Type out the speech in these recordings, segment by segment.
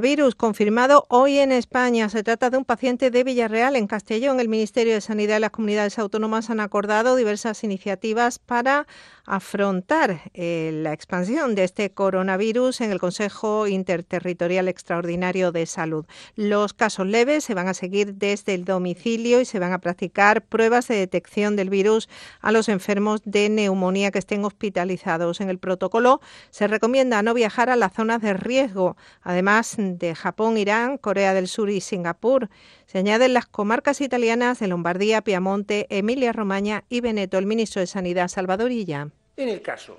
Virus confirmado hoy en España. Se trata de un paciente de Villarreal, en Castellón. El Ministerio de Sanidad y las comunidades autónomas han acordado diversas iniciativas para afrontar eh, la expansión de este coronavirus en el Consejo Interterritorial Extraordinario de Salud. Los casos leves se van a seguir desde el domicilio y se van a practicar pruebas de detección del virus a los enfermos de neumonía que estén hospitalizados. En el protocolo se recomienda no viajar a las zonas de riesgo. Además, de Japón, Irán, Corea del Sur y Singapur. Se añaden las comarcas italianas de Lombardía, Piamonte, Emilia-Romagna y Veneto. El ministro de Sanidad, Salvadorilla. En el caso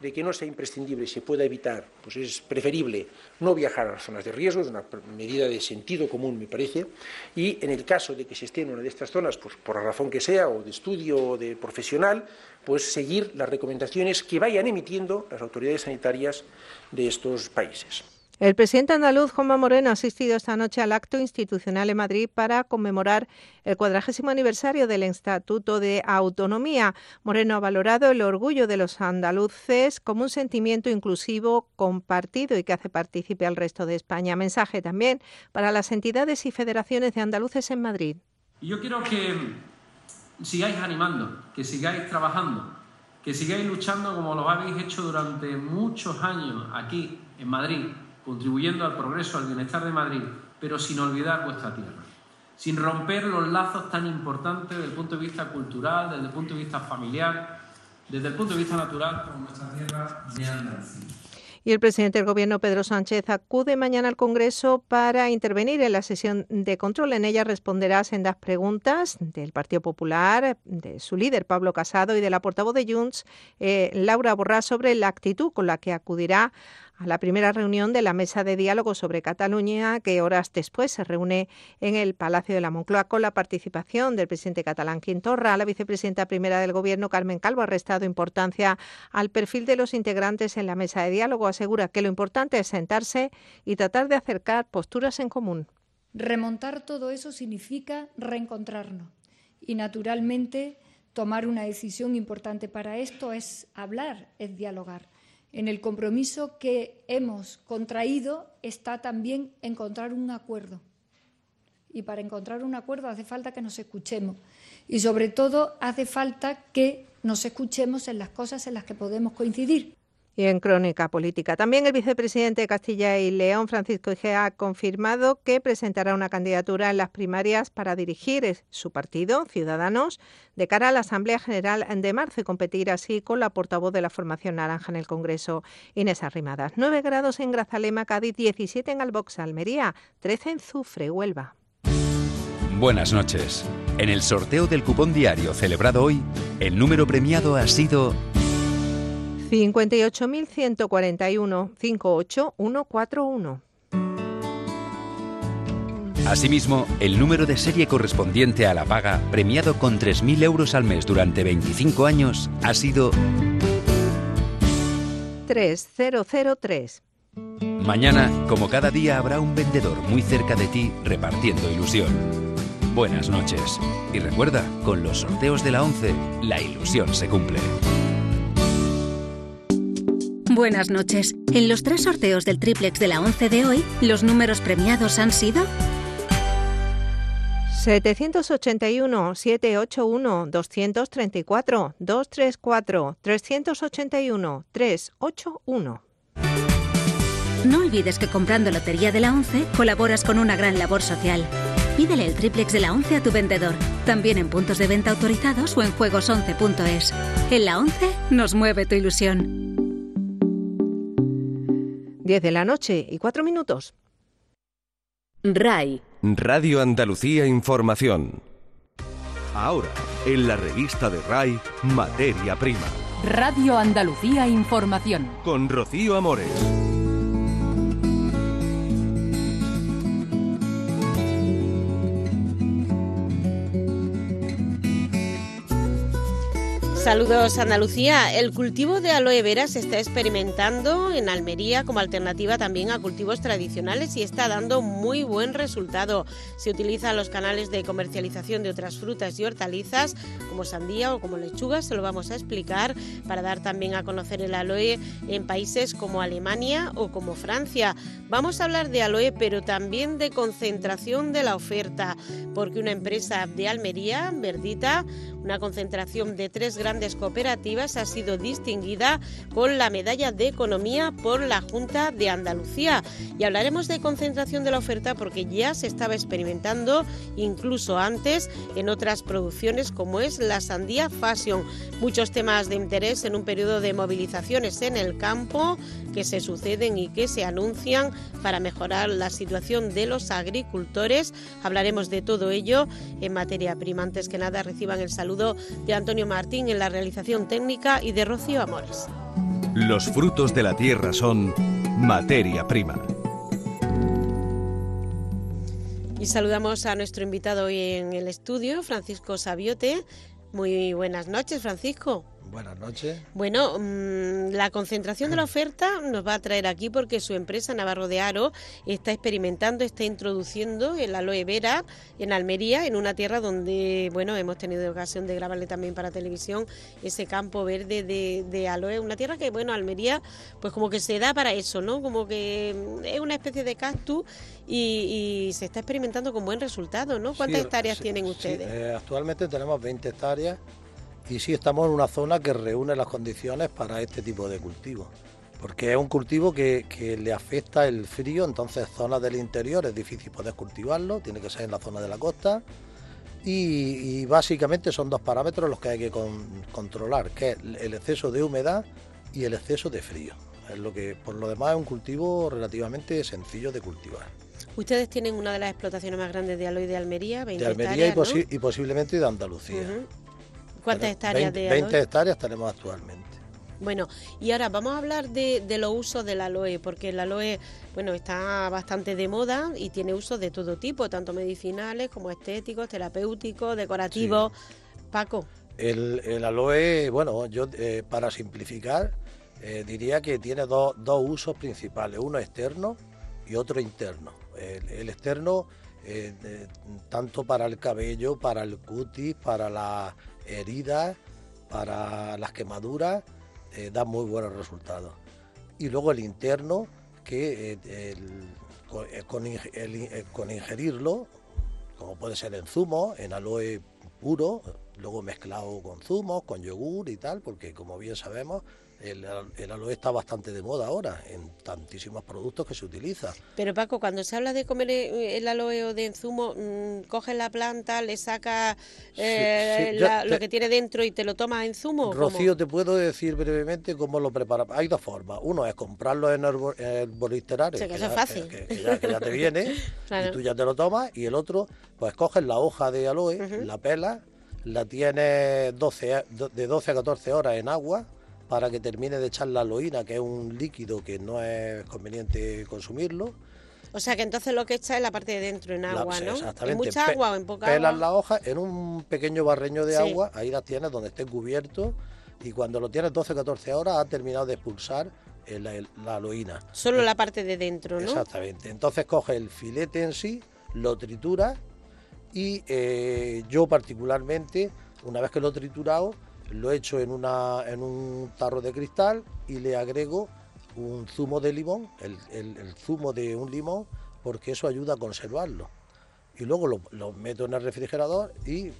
de que no sea imprescindible y se pueda evitar, pues es preferible no viajar a las zonas de riesgo, es una medida de sentido común, me parece, y en el caso de que se esté en una de estas zonas, pues por la razón que sea, o de estudio o de profesional, pues seguir las recomendaciones que vayan emitiendo las autoridades sanitarias de estos países. El presidente andaluz Juanma Moreno ha asistido esta noche al acto institucional en Madrid para conmemorar el cuadragésimo aniversario del Estatuto de Autonomía. Moreno ha valorado el orgullo de los andaluces como un sentimiento inclusivo, compartido y que hace partícipe al resto de España. Mensaje también para las entidades y federaciones de andaluces en Madrid. Yo quiero que sigáis animando, que sigáis trabajando, que sigáis luchando como lo habéis hecho durante muchos años aquí en Madrid contribuyendo al progreso, al bienestar de Madrid, pero sin olvidar vuestra tierra, sin romper los lazos tan importantes desde el punto de vista cultural, desde el punto de vista familiar, desde el punto de vista natural con nuestra tierra de Andalucía. Y el presidente del Gobierno, Pedro Sánchez, acude mañana al Congreso para intervenir en la sesión de control. En ella responderá sendas preguntas del Partido Popular, de su líder, Pablo Casado, y de la portavoz de Junts, eh, Laura Borrás, sobre la actitud con la que acudirá a la primera reunión de la mesa de diálogo sobre Cataluña, que horas después se reúne en el Palacio de la Moncloa con la participación del presidente catalán Quintorra. La vicepresidenta primera del Gobierno, Carmen Calvo, ha restado importancia al perfil de los integrantes en la mesa de diálogo. Asegura que lo importante es sentarse y tratar de acercar posturas en común. Remontar todo eso significa reencontrarnos y, naturalmente, tomar una decisión importante para esto es hablar, es dialogar. En el compromiso que hemos contraído está también encontrar un acuerdo. Y para encontrar un acuerdo hace falta que nos escuchemos. Y sobre todo hace falta que nos escuchemos en las cosas en las que podemos coincidir. Y en crónica política. También el vicepresidente de Castilla y León, Francisco Igea, ha confirmado que presentará una candidatura en las primarias para dirigir su partido, Ciudadanos, de cara a la Asamblea General de marzo y competir así con la portavoz de la formación naranja en el Congreso, Inés Arrimadas. 9 grados en Grazalema, Cádiz, 17 en Albox, Almería, 13 en Zufre, Huelva. Buenas noches. En el sorteo del cupón diario celebrado hoy, el número premiado ha sido 58.141 58141. Asimismo, el número de serie correspondiente a la paga, premiado con 3.000 euros al mes durante 25 años, ha sido 3003. Mañana, como cada día, habrá un vendedor muy cerca de ti repartiendo ilusión. Buenas noches. Y recuerda, con los sorteos de la 11, la ilusión se cumple. Buenas noches. En los tres sorteos del triplex de la 11 de hoy, los números premiados han sido 781, 781, 234, 234, 381, 381. No olvides que comprando Lotería de la 11 colaboras con una gran labor social. Pídele el triplex de la 11 a tu vendedor, también en puntos de venta autorizados o en juegos11.es. En la 11 nos mueve tu ilusión. 10 de la noche y 4 minutos. RAI. Radio Andalucía Información. Ahora, en la revista de RAI, Materia Prima. Radio Andalucía Información. Con Rocío Amores. Saludos Andalucía. El cultivo de aloe vera se está experimentando en Almería como alternativa también a cultivos tradicionales y está dando muy buen resultado. Se utilizan los canales de comercialización de otras frutas y hortalizas como sandía o como lechuga, se lo vamos a explicar para dar también a conocer el aloe en países como Alemania o como Francia. Vamos a hablar de aloe pero también de concentración de la oferta porque una empresa de Almería, Verdita, una concentración de tres grandes cooperativas ha sido distinguida con la medalla de economía por la Junta de Andalucía. Y hablaremos de concentración de la oferta porque ya se estaba experimentando incluso antes en otras producciones como es la sandía fashion. Muchos temas de interés en un periodo de movilizaciones en el campo que se suceden y que se anuncian para mejorar la situación de los agricultores. Hablaremos de todo ello en materia prima. Antes que nada reciban el saludo de Antonio Martín en la realización técnica y de Rocío Amores. Los frutos de la tierra son materia prima. Y saludamos a nuestro invitado hoy en el estudio, Francisco Sabiote. Muy buenas noches, Francisco. Buenas noches. Bueno, mm, la concentración de la oferta nos va a traer aquí porque su empresa Navarro de Aro está experimentando, está introduciendo el aloe vera en Almería, en una tierra donde, bueno, hemos tenido ocasión de grabarle también para televisión ese campo verde de, de aloe, una tierra que, bueno, Almería, pues como que se da para eso, ¿no? Como que mm, es una especie de cactus y, se está experimentando con buen resultado, ¿no? ¿Cuántas hectáreas tienen ustedes? Eh, actualmente tenemos 20 hectáreas y sí estamos en una zona que reúne las condiciones para este tipo de cultivo. Porque es un cultivo que, le afecta el frío, entonces zonas del interior es difícil poder cultivarlo, tiene que ser en la zona de la costa. Y, básicamente son dos parámetros los que hay que controlar, que es el exceso de humedad y el exceso de frío. Es lo que, por lo demás, es un cultivo relativamente sencillo de cultivar. Ustedes tienen una de las explotaciones más grandes de aloe de Almería, 20 De Almería y, posiblemente de Andalucía. ¿Cuántas hectáreas 20, de 20 hectáreas tenemos actualmente. Bueno, y ahora vamos a hablar de, los usos del aloe, porque el aloe, bueno, está bastante de moda y tiene usos de todo tipo, tanto medicinales como estéticos, terapéuticos, decorativos. Paco. El, aloe, bueno, yo eh, para simplificar, eh, diría que tiene dos, usos principales, uno externo y otro interno. El, externo, eh, tanto para el cabello, para el cutis, para la heridas, para las quemaduras, eh, da muy buenos resultados. Y luego el interno, que eh, eh, con, ingerirlo, como puede ser en zumo, en aloe puro, luego mezclado con zumos, con yogur y tal, porque como bien sabemos, el, aloe está bastante de moda ahora en tantísimos productos que se utiliza. Pero Paco, cuando se habla de comer eh, el aloe o de zumo, mm, coges la planta, le sacas eh, lo que tiene dentro y te lo tomas en zumo. Rocío, te puedo decir brevemente cómo lo preparas. Hay dos formas. Uno es comprarlo en el bolisterar, que, eso es fácil. Que, ya, te viene y tú ya te lo tomas. Y el otro, pues coges la hoja de aloe, la pelas, la tienes 12, de 12 a 14 horas en agua para que termine de echar la aloína, que es un líquido que no es conveniente consumirlo. O sea que entonces lo que echa es la parte de dentro en agua, ¿no? Exactamente. ¿En mucha agua o en poca pelas agua? la hoja en un pequeño barreño de agua, ahí las tienes donde esté cubierto y cuando lo tienes 12-14 horas ha terminado de expulsar la aloína. Solo la parte de dentro, ¿no? Exactamente. Entonces coge el filete en sí, lo tritura y eh, yo particularmente, una vez que lo he triturado, lo echo en, una, en un tarro de cristal y le agrego un zumo de limón, el, zumo de un limón, porque eso ayuda a conservarlo. Y luego lo, meto en el refrigerador y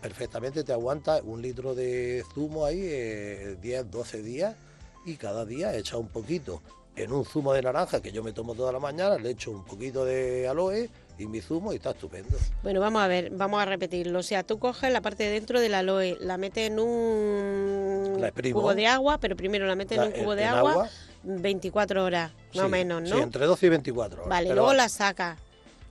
perfectamente te aguanta un litro de zumo ahí 10, eh, 12 días y cada día echa un poquito. En un zumo de naranja que yo me tomo toda la mañana, le echo un poquito de aloe y mi zumo y está estupendo. Bueno, vamos a ver, vamos a repetirlo. O sea, tú coges la parte de dentro del aloe, la metes en un cubo de agua, pero primero la metes en un cubo de agua, 24 horas, más o menos, ¿no? Sí, entre 12 y 24 horas. Vale, luego la sacas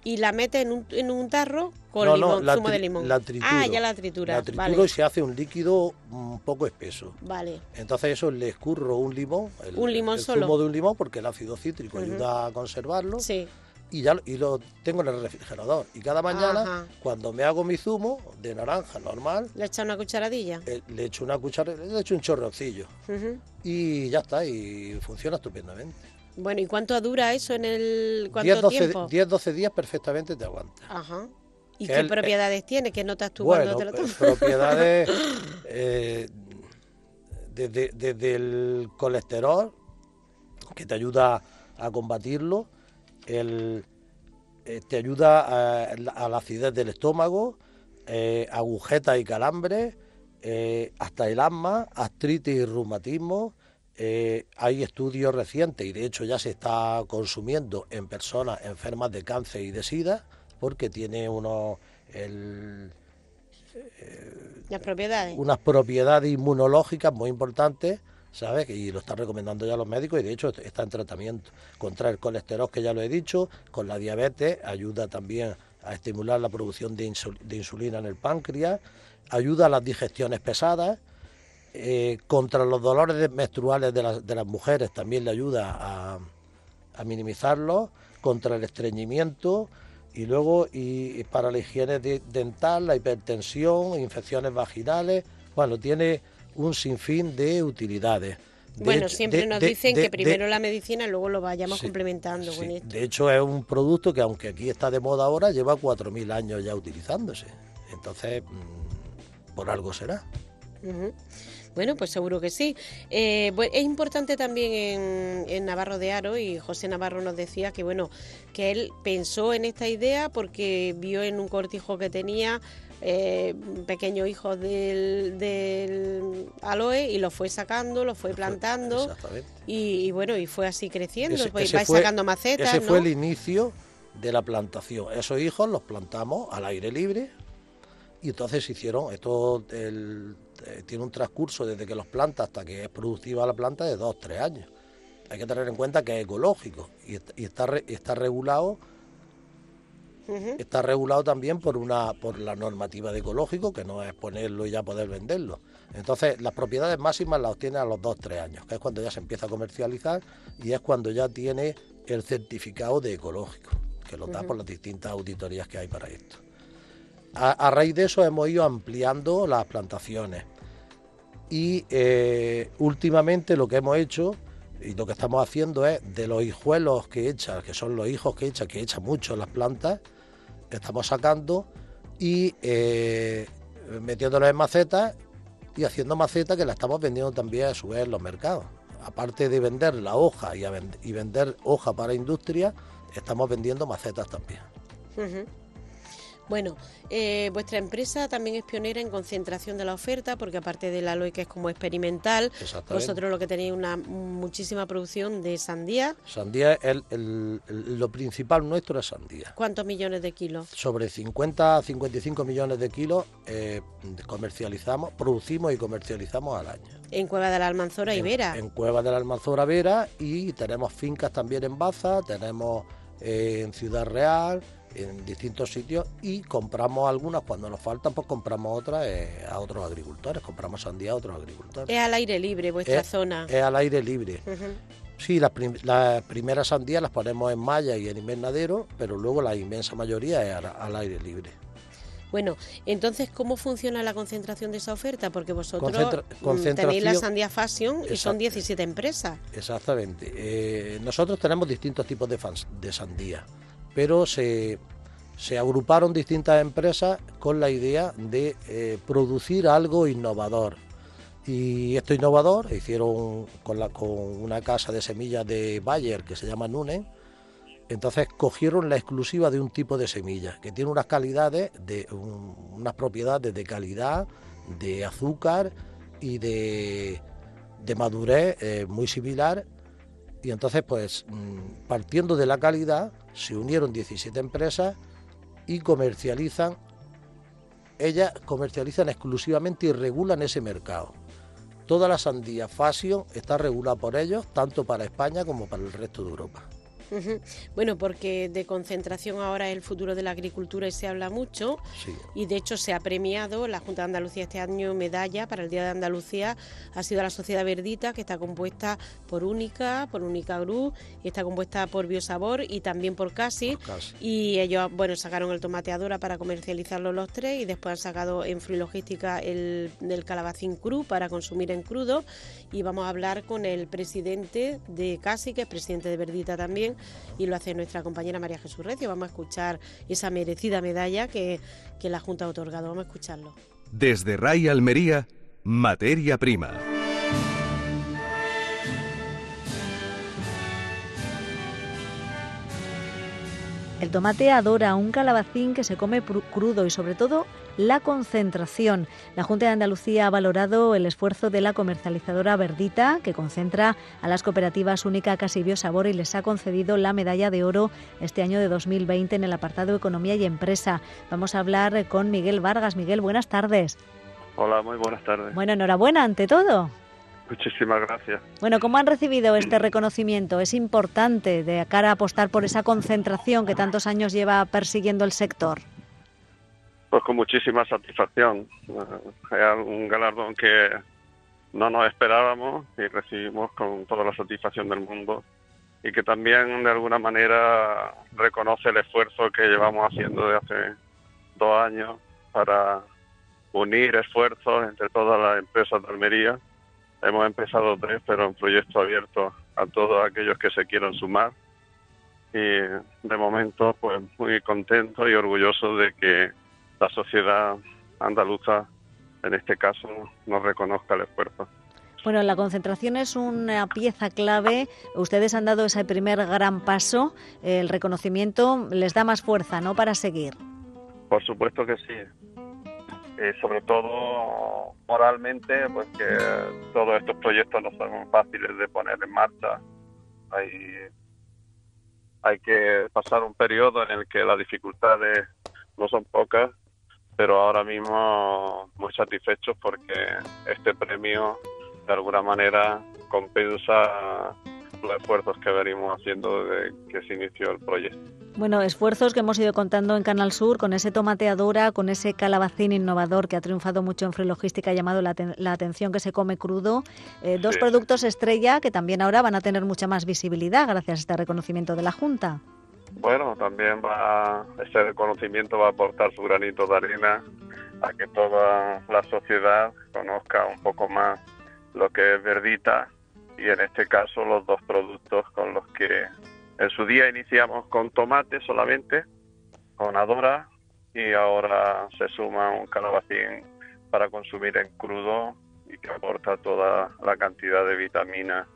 y la metes en un, en un tarro con limón, zumo de limón. La trituro, ah, ya la tritura. La trituro y se hace un líquido un poco espeso. Vale. Entonces eso le escurro un limón. un limón el solo. zumo de un limón porque el ácido cítrico ayuda a conservarlo. Sí y ya lo- y lo tengo en el refrigerador. Y cada mañana, Ajá. cuando me hago mi zumo de naranja normal, ¿Le echa una cucharadilla? eh, le echo una cuchara, le echo un chorrocillo Ujú. y ya está, y funciona estupendamente. Bueno, ¿y cuánto dura eso en el cuánto 10, 12, tiempo? 10, 12 días perfectamente te aguanta. Ajá. ¿Y Que qué el- propiedades tiene? ¿Qué notas tú bueno, cuando te lo pues, tomas? propiedades eh, desde, desde el colesterol, que te ayuda a combatirlo, el, eh, te ayuda a, a la acidez del estómago, eh, agujetas y calambres, eh, hasta el asma, artritis y reumatismo. Eh, hay estudios recientes y de hecho ya se está consumiendo en personas enfermas de cáncer y de sida porque tiene unos el- Las propiedades. unas propiedades inmunológicas muy importantes, ¿sabes? Y lo están recomendando ya los médicos y de hecho está en tratamiento. Contra el colesterol, que ya lo he dicho, con la diabetes, ayuda también a estimular la producción de, insul- de insulina en el páncreas, ayuda a las digestiones pesadas, eh, contra los dolores menstruales de, las- de las mujeres también le ayuda a, minimizarlos, contra el estreñimiento y luego y, para la higiene de- dental, la hipertensión, infecciones vaginales, bueno, tiene un sinfín de utilidades. De Bueno, hecho- siempre de- nos de- dicen que primero la medicina y luego lo vayamos Sí, complementando sí, con esto. De hecho, es un producto que, aunque aquí está de moda ahora, lleva 4.000 años ya utilizándose. Entonces, mm, por algo será. Bueno, pues seguro que sí. Eh, es importante también en, en Navarro de Aro, y José Navarro nos decía que bueno, que él pensó en esta idea porque vio en un cortijo que tenía eh, pequeños hijos del, del aloe y lo fue sacando, lo fue plantando Exactamente. y, y bueno, y fue así creciendo, Ese- pues ese va fue- sacando macetas, Ese ¿no? fue el inicio de la plantación. Esos hijos los plantamos al aire libre y entonces se hicieron, esto el- eh, tiene un transcurso desde que los planta hasta que es productiva la planta de dos, tres años. Hay que tener en cuenta que es ecológico y, y está, re- está regulado Está regulado también por una por la normativa de ecológico que no es ponerlo y ya poder venderlo. Entonces las propiedades máximas las obtiene a los 2-3 años que es cuando ya se empieza a comercializar y es cuando ya tiene el certificado de ecológico que lo da por las distintas auditorías que hay para esto. A, a raíz de eso hemos ido ampliando las plantaciones. Y eh, últimamente lo que hemos hecho y lo que estamos haciendo es de los hijuelos que echa, que son los hijos que echa, que echa mucho las plantas, estamos sacando y eh, metiéndolos en macetas y haciendo macetas que la estamos vendiendo también a su vez en los mercados. Aparte de vender la hoja y, vend- y vender hoja para industria, estamos vendiendo macetas también. Ujú. Bueno, eh, vuestra empresa también es pionera en concentración de la oferta, porque aparte del aloe que es como experimental, vosotros lo que tenéis es una muchísima producción de sandía. Sandía, el- el- el- lo principal nuestro es sandía. ¿Cuántos millones de kilos? Sobre 50 a 55 millones de kilos eh, comercializamos, producimos y comercializamos al año. En Cueva de la Almanzora y en, Vera. En Cueva de la Almanzora Vera y tenemos fincas también en Baza, tenemos eh, en Ciudad Real, en distintos sitios y compramos algunas cuando nos faltan, pues compramos otras eh, a otros agricultores, compramos sandía a otros agricultores. Es al aire libre vuestra Es- zona. Es al aire libre. Sí, las, prim- las primeras sandías las ponemos en malla y en invernadero, pero luego la inmensa mayoría es al, al aire libre. Bueno, entonces, ¿cómo funciona la concentración de esa oferta? Porque vosotros Concentra- mm, tenéis la Sandía Fashion y son Exacto. 17 empresas. Exactamente. Eh, nosotros tenemos distintos tipos de, fans- de sandía, pero se, se agruparon distintas empresas con la idea de eh, producir algo innovador. Y esto innovador hicieron con, la, con una casa de semillas de Bayer que se llama Nunen. Entonces cogieron la exclusiva de un tipo de semilla que tiene unas calidades, de un- unas propiedades de calidad, de azúcar y de, de madurez eh, muy similar. Y entonces, pues, mm, partiendo de la calidad, se unieron 17 empresas y comercializan, ellas comercializan exclusivamente y regulan ese mercado. Toda la sandía fashion está regulada por ellos, tanto para España como para el resto de Europa. Bueno, porque de concentración ahora es el futuro de la agricultura y se habla mucho. Y de hecho se ha premiado la Junta de Andalucía este año medalla para el Día de Andalucía. Ha sido la Sociedad Verdita, que está compuesta por Única, por Única Gru, y está compuesta por Biosabor y también por Casi. Y ellos, bueno, sacaron el tomateadora para comercializarlo los tres y después han sacado en Logística el del calabacín cru para consumir en crudo. Y vamos a hablar con el presidente de Casi, que es presidente de Verdita también, y lo hace nuestra compañera María Jesús Recio. Vamos a escuchar esa merecida medalla que, que la Junta ha otorgado. Vamos a escucharlo. Desde Ray Almería, materia prima. El tomate adora un calabacín que se come crudo y sobre todo la concentración. La Junta de Andalucía ha valorado el esfuerzo de la comercializadora Verdita, que concentra a las cooperativas Única Casi Biosabor y les ha concedido la medalla de oro este año de 2020 en el apartado Economía y Empresa. Vamos a hablar con Miguel Vargas. Miguel, buenas tardes. Hola, muy buenas tardes. Bueno, enhorabuena ante todo. Muchísimas gracias. Bueno, ¿cómo han recibido este reconocimiento? Es importante de cara a apostar por esa concentración que tantos años lleva persiguiendo el sector. Pues con muchísima satisfacción. Es un galardón que no nos esperábamos y recibimos con toda la satisfacción del mundo y que también de alguna manera reconoce el esfuerzo que llevamos haciendo desde hace dos años para unir esfuerzos entre todas las empresas de Almería Hemos empezado tres, pero un proyecto abierto a todos aquellos que se quieran sumar. Y de momento, pues muy contento y orgulloso de que la sociedad andaluza, en este caso, nos reconozca el esfuerzo. Bueno, la concentración es una pieza clave. Ustedes han dado ese primer gran paso. El reconocimiento les da más fuerza, ¿no? Para seguir. Por supuesto que sí. Y sobre todo moralmente, pues que todos estos proyectos no son fáciles de poner en marcha. Hay, hay que pasar un periodo en el que las dificultades no son pocas, pero ahora mismo muy satisfechos porque este premio de alguna manera compensa los esfuerzos que venimos haciendo desde que se inició el proyecto. Bueno, esfuerzos que hemos ido contando en Canal Sur con ese tomateadora, con ese calabacín innovador que ha triunfado mucho en Free Logística, ha llamado la, atención que se come crudo. Eh, dos productos estrella que también ahora van a tener mucha más visibilidad gracias a este reconocimiento de la Junta. Bueno, también va ese reconocimiento va a aportar su granito de arena a que toda la sociedad conozca un poco más lo que es Verdita y en este caso los dos productos con los que en su día iniciamos con tomate solamente, con adora y ahora se suma un calabacín para consumir en crudo y que aporta toda la cantidad de vitaminas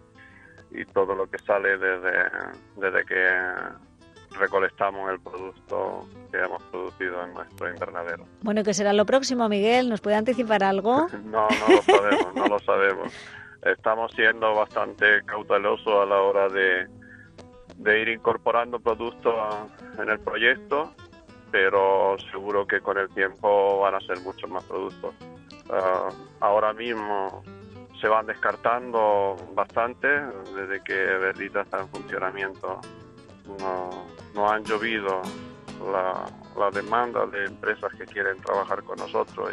y todo lo que sale desde, desde que recolectamos el producto que hemos producido en nuestro invernadero. Bueno, ¿qué será lo próximo, Miguel? ¿Nos puede anticipar algo? no, no lo sabemos, no lo sabemos. Estamos siendo bastante cautelosos a la hora de, de ir incorporando productos en el proyecto, pero seguro que con el tiempo van a ser muchos más productos. Ah, ahora mismo se van descartando bastante desde que Verdita está en funcionamiento. No, han llovido la, la, demanda de empresas que quieren trabajar con nosotros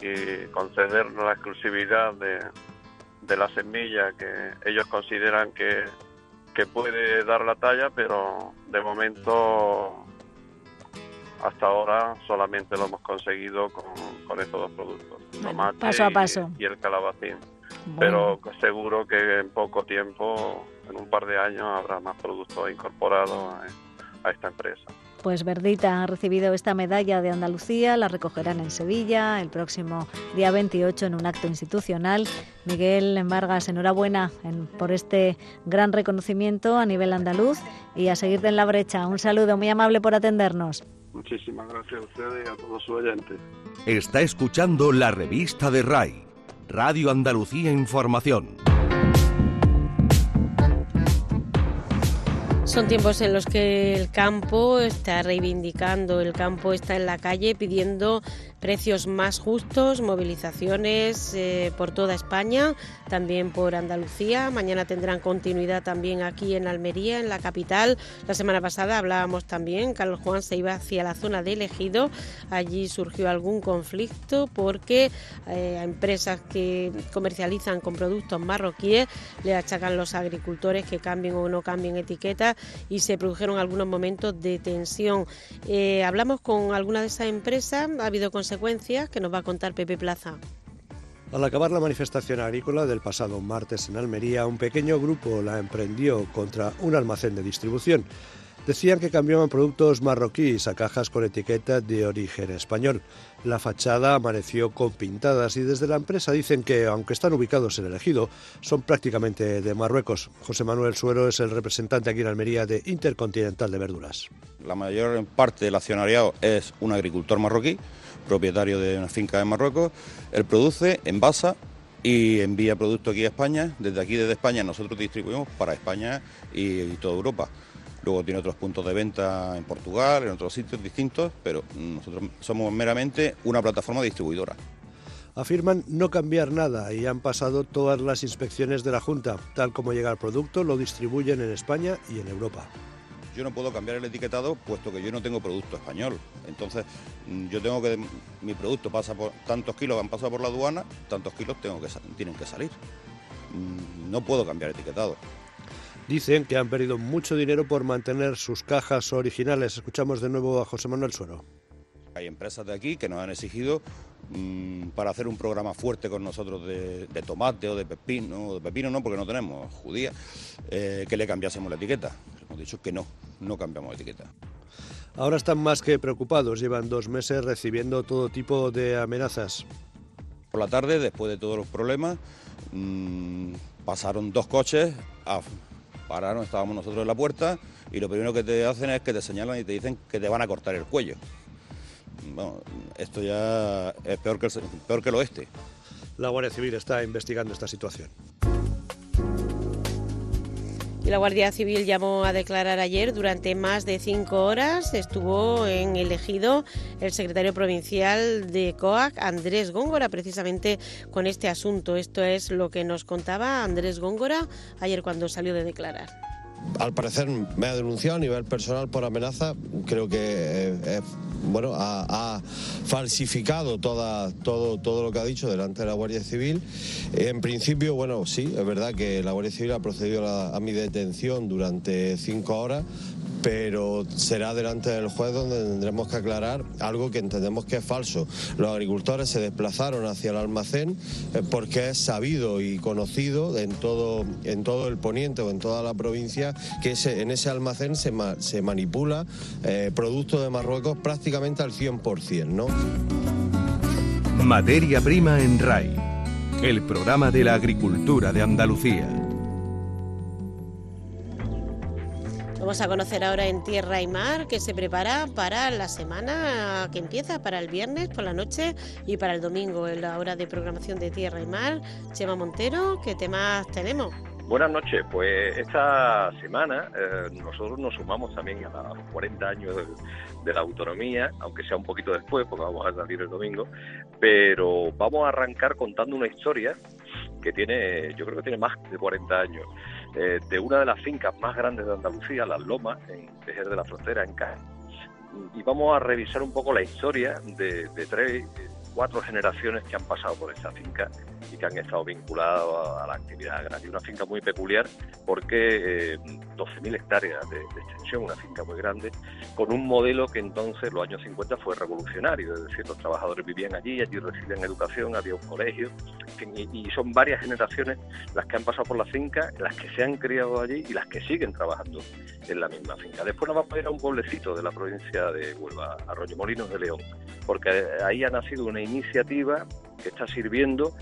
y concedernos la exclusividad de, de la semilla que ellos consideran que, que puede dar la talla, pero de momento hasta ahora solamente lo hemos conseguido con, con estos dos productos, tomate paso a paso. Y, el calabacín. Pero seguro que en poco tiempo, en un par de años, habrá más productos incorporados a esta empresa. Pues Verdita ha recibido esta medalla de Andalucía, la recogerán en Sevilla el próximo día 28 en un acto institucional. Miguel Vargas, enhorabuena por este gran reconocimiento a nivel andaluz y a seguirte en la brecha. Un saludo muy amable por atendernos. Muchísimas gracias a ustedes y a todos sus oyentes. Está escuchando la revista de RAI, Radio Andalucía Información. Son tiempos en los que el campo está reivindicando, el campo está en la calle pidiendo precios más justos, movilizaciones eh, por toda España, también por Andalucía. Mañana tendrán continuidad también aquí en Almería, en la capital. La semana pasada hablábamos también, Carlos Juan se iba hacia la zona de elegido. Allí surgió algún conflicto porque eh, a empresas que comercializan con productos marroquíes le achacan los agricultores que cambien o no cambien etiquetas y se produjeron algunos momentos de tensión. Eh, hablamos con alguna de esas empresas, ha habido consecuencias que nos va a contar Pepe Plaza. Al acabar la manifestación agrícola del pasado martes en Almería, un pequeño grupo la emprendió contra un almacén de distribución. Decían que cambiaban productos marroquíes a cajas con etiqueta de origen español. La fachada amaneció con pintadas y desde la empresa dicen que, aunque están ubicados en el ejido, son prácticamente de Marruecos. José Manuel Suero es el representante aquí en Almería de Intercontinental de Verduras. La mayor parte del accionariado es un agricultor marroquí, propietario de una finca en Marruecos. Él produce, envasa y envía producto aquí a España. Desde aquí, desde España, nosotros distribuimos para España y, y toda Europa. Luego tiene otros puntos de venta en Portugal, en otros sitios distintos, pero nosotros somos meramente una plataforma distribuidora. Afirman no cambiar nada y han pasado todas las inspecciones de la Junta. Tal como llega el producto, lo distribuyen en España y en Europa. Yo no puedo cambiar el etiquetado puesto que yo no tengo producto español. Entonces, yo tengo que mi producto pasa por tantos kilos han pasado por la aduana, tantos kilos tengo que tienen que salir. No puedo cambiar etiquetado. Dicen que han perdido mucho dinero por mantener sus cajas originales. Escuchamos de nuevo a José Manuel Suero. Hay empresas de aquí que nos han exigido mmm, para hacer un programa fuerte con nosotros de, de, tomate o de pepino, de pepino no, porque no tenemos judía, eh, que le cambiásemos la etiqueta. Hemos dicho que no, no cambiamos etiqueta. Ahora están más que preocupados, llevan dos meses recibiendo todo tipo de amenazas. Por la tarde, después de todos los problemas, mmm, pasaron dos coches a pararon, estábamos nosotros en la puerta y lo primero que te hacen es que te señalan y te dicen que te van a cortar el cuello. Bueno, esto ya es peor que, el, peor que el oeste. La Guardia Civil está investigando esta situación. Y la Guardia Civil llamó a declarar ayer durante más de cinco horas. Estuvo en elegido el secretario provincial de COAC, Andrés Góngora, precisamente con este asunto. Esto es lo que nos contaba Andrés Góngora ayer cuando salió de declarar al parecer me ha denunciado a nivel personal por amenaza. Creo que eh, bueno, ha, falsificado toda, todo, todo lo que ha dicho delante de la Guardia Civil. En principio, bueno, sí, es verdad que la Guardia Civil ha procedido a, mi detención durante cinco horas, pero será delante del juez donde tendremos que aclarar algo que entendemos que es falso. Los agricultores se desplazaron hacia el almacén eh, porque es sabido y conocido en todo, en todo el poniente o en toda la provincia que en ese almacén se, ma, se manipula eh, producto de Marruecos prácticamente al 100%. ¿no? Materia prima en RAI, el programa de la agricultura de Andalucía. Vamos a conocer ahora en Tierra y Mar que se prepara para la semana que empieza, para el viernes por la noche y para el domingo en la hora de programación de Tierra y Mar. Chema Montero, ¿qué temas tenemos? Buenas noches, pues esta semana eh, nosotros nos sumamos también a los 40 años de, la autonomía, aunque sea un poquito después, porque vamos a salir el domingo, pero vamos a arrancar contando una historia que tiene, yo creo que tiene más de 40 años eh, de una de las fincas más grandes de Andalucía, Las Lomas, en Tejer de la Frontera, en Cádiz. Y vamos a revisar un poco la historia de, de tres, cuatro generaciones que han pasado por esta finca y que han estado vinculadas a, la actividad agraria. Una finca muy peculiar porque eh, 12.000 hectáreas de, extensión, una finca muy grande, con un modelo que entonces, los años 50, fue revolucionario, es decir, los trabajadores vivían allí, allí recibían educación, había un colegio, y, y, son varias generaciones las que han pasado por la finca, las que se han criado allí y las que siguen trabajando en la misma finca. Después nos vamos a ir a un pueblecito de la provincia de Huelva, Arroyo Molinos de León, porque ahí ha nacido una iniciativa que está sirviendo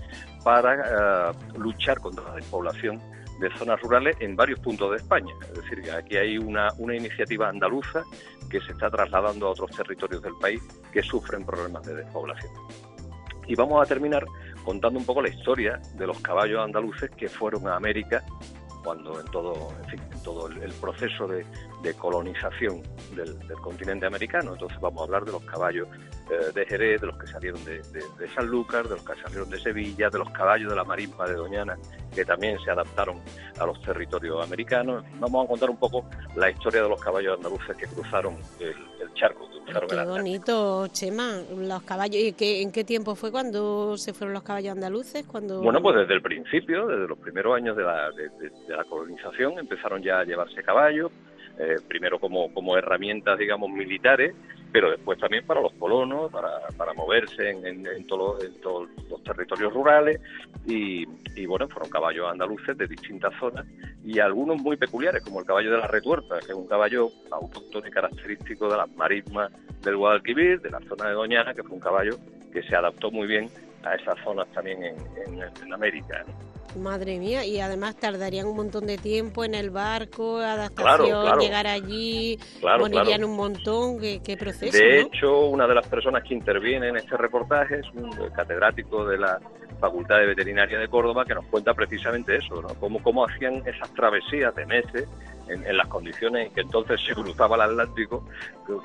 para uh, luchar contra la despoblación de zonas rurales en varios puntos de España. Es decir, que aquí hay una, una, iniciativa andaluza que se está trasladando a otros territorios del país que sufren problemas de despoblación. Y vamos a terminar contando un poco la historia de los caballos andaluces que fueron a América cuando en todo, en fin, en todo el, proceso de, colonización del, continente americano. Entonces vamos a hablar de los caballos eh, de Jerez, de los que salieron de, de, Sanlúcar, de los que salieron de Sevilla, de los caballos de la marisma de Doñana, que también se adaptaron a los territorios americanos. Vamos a contar un poco la historia de los caballos andaluces que cruzaron el, charco. Que Qué bonito, Chema, los caballos. ¿Y qué, en qué tiempo fue cuando se fueron los caballos andaluces? Cuando... Bueno, pues desde el principio, desde los primeros años de la, de, la colonización, empezaron ya a llevarse caballos, eh, primero como, como herramientas, digamos, militares, pero después también para los colonos, para, para moverse en, en, en, todos los territorios rurales y, y, bueno, fueron caballos andaluces de distintas zonas y algunos muy peculiares, como el caballo de la retuerta, que es un caballo autóctono y característico de las marismas del Guadalquivir, de la zona de Doñana, que fue un caballo que se adaptó muy bien a esas zonas también en, en América. Madre mía, y además tardarían un montón de tiempo en el barco, adaptación, llegar allí, morirían un montón, ¿qué, proceso. De hecho, una de las personas que interviene en este reportaje es un catedrático de la Facultad de Veterinaria de Córdoba que nos cuenta precisamente eso, ¿no? cómo, cómo hacían esas travesías de meses en, las condiciones en que entonces se cruzaba el Atlántico,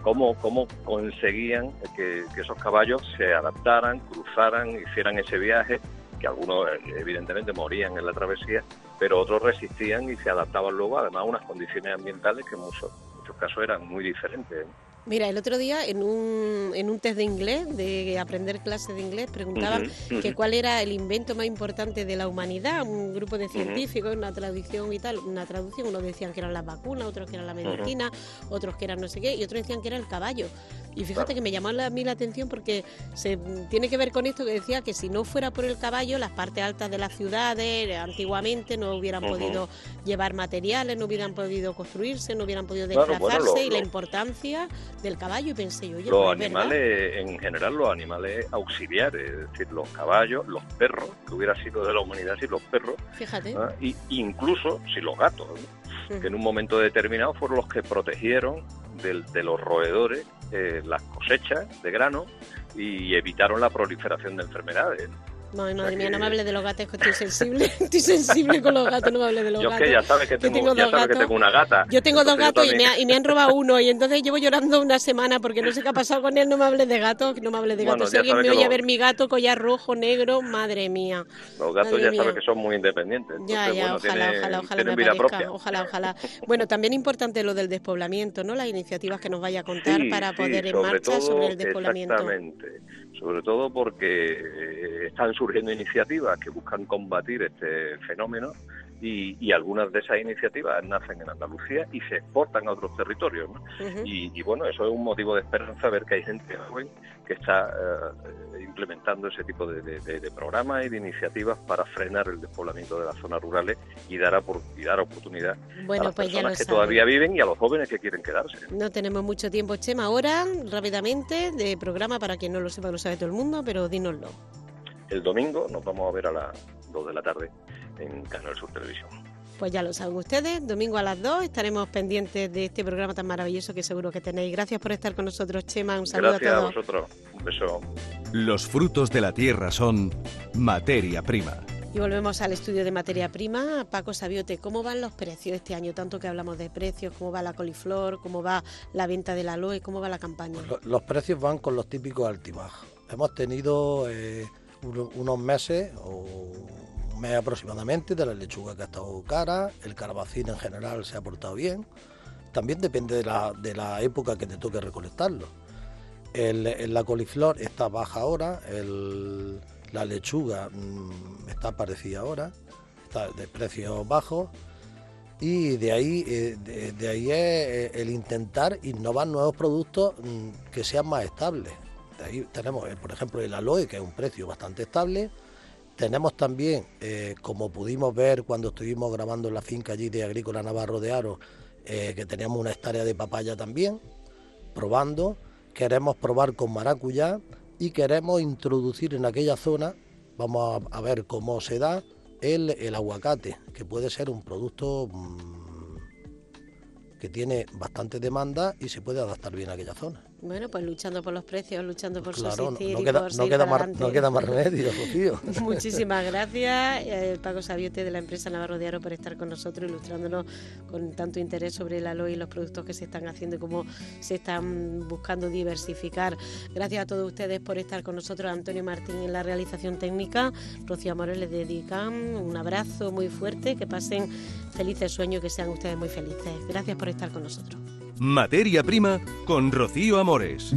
cómo, cómo conseguían que esos caballos se adaptaran, cruzaran, hicieran ese viaje que algunos eh, evidentemente morían en la travesía, pero otros resistían y se adaptaban luego además a unas condiciones ambientales que en muchos, muchos casos eran muy diferentes. Mira, el otro día en un, en un test de inglés, de aprender clases de inglés, preguntaban que cuál era el invento más importante de la humanidad. Un grupo de científicos, una traducción y tal, una traducción, unos decían que eran las vacunas, otros que eran la medicina, otros que eran no sé qué, y otros decían que era el caballo. Y fíjate que me llamó a mí la atención porque se tiene que ver con esto que decía que si no fuera por el caballo, las partes altas de las ciudades antiguamente no hubieran podido llevar materiales, no hubieran podido construirse, no hubieran podido desplazarse y la importancia del caballo y pensé yo, los animales, en general los animales auxiliares, es decir, los caballos, los perros, que hubiera sido de la humanidad si los perros, fíjate, y incluso si los gatos, que en un momento determinado fueron los que protegieron de los roedores eh, las cosechas de grano y evitaron la proliferación de enfermedades. No, madre mía, no me hables de los gatos, que estoy sensible. Estoy sensible con los gatos, no me hables de los yo gatos. Yo que ya sabes que tengo, ya sabes que tengo una gata. Yo tengo dos gatos y, me y, me han robado uno y entonces llevo llorando una semana porque no sé qué ha pasado con él, no me hables de gatos, no me hables de gatos. si alguien me oye a ver mi gato, collar rojo, negro, madre mía. Los gatos ya sabes que son muy independientes. ya, ya, ojalá, ojalá, ojalá me aparezca, ojalá, ojalá. Bueno, también importante lo del despoblamiento, ¿no? Las iniciativas que nos vaya a contar para poder en marcha sobre el despoblamiento. Exactamente sobre todo porque eh, están surgiendo iniciativas que buscan combatir este fenómeno y, algunas de esas iniciativas nacen en Andalucía y se exportan a otros territorios. y, bueno, eso es un motivo de esperanza ver que hay gente joven que está eh, implementando ese tipo de, programas y de iniciativas para frenar el despoblamiento de las zonas rurales y dar, y dar oportunidad a las pues personas que todavía viven y a los jóvenes que quieren quedarse. No tenemos mucho tiempo, Chema. Ahora, rápidamente, de programa para quien no lo sepa, lo sabe todo el mundo, pero dínoslo. El domingo nos vamos a ver a las 2 de la tarde en Canal Sur Televisión. Pues ya lo saben ustedes, domingo a las 2 estaremos pendientes de este programa tan maravilloso que seguro que tenéis. Gracias por estar con nosotros, Chema. Un saludo a todos. Gracias a vosotros. Un beso. Los frutos de la tierra son materia prima. Y volvemos al estudio de materia prima. Paco Sabiote, ¿cómo van los precios este año? Tanto que hablamos de precios, ¿cómo va la coliflor? ¿Cómo va la venta del aloe? ¿Cómo va la campaña? Los precios van con los típicos altibajos. Hemos tenido eh, unos meses o aproximadamente de la lechuga que ha estado cara, el calabacín en general se ha portado bien, también depende de la, de la época que te toque recolectarlo. El, la coliflor está baja ahora, la lechuga mm, está parecida ahora, está de precios bajos y de ahí, eh, de, ahí es eh, el intentar innovar nuevos productos mm, que sean más estables. De ahí tenemos, eh, por ejemplo, el aloe, que es un precio bastante estable, tenemos también, eh, como pudimos ver cuando estuvimos grabando en la finca allí de Agrícola Navarro de Aro, eh, que teníamos una hectárea de papaya también, probando. Queremos probar con maracuyá y queremos introducir en aquella zona, vamos a, ver cómo se da, el, aguacate, que puede ser un producto mm, que tiene bastante demanda y se puede adaptar bien a aquella zona. Bueno, pues luchando por los precios, luchando por Claro, subsistir no y queda, por no queda más, adelante. no queda más remedio, Rocío. Muchísimas gracias, eh, Paco Sabiote de la empresa Navarro por estar con nosotros, ilustrándonos con tanto interés sobre el aloe y los productos que se están haciendo y cómo se están buscando diversificar. Gracias a todos ustedes por estar con nosotros. Antonio Martín en la realización técnica, Rocío Amores les dedican un abrazo muy fuerte, que pasen felices sueños, que sean ustedes muy felices. Gracias por estar con nosotros. Materia prima con Rocío Amores.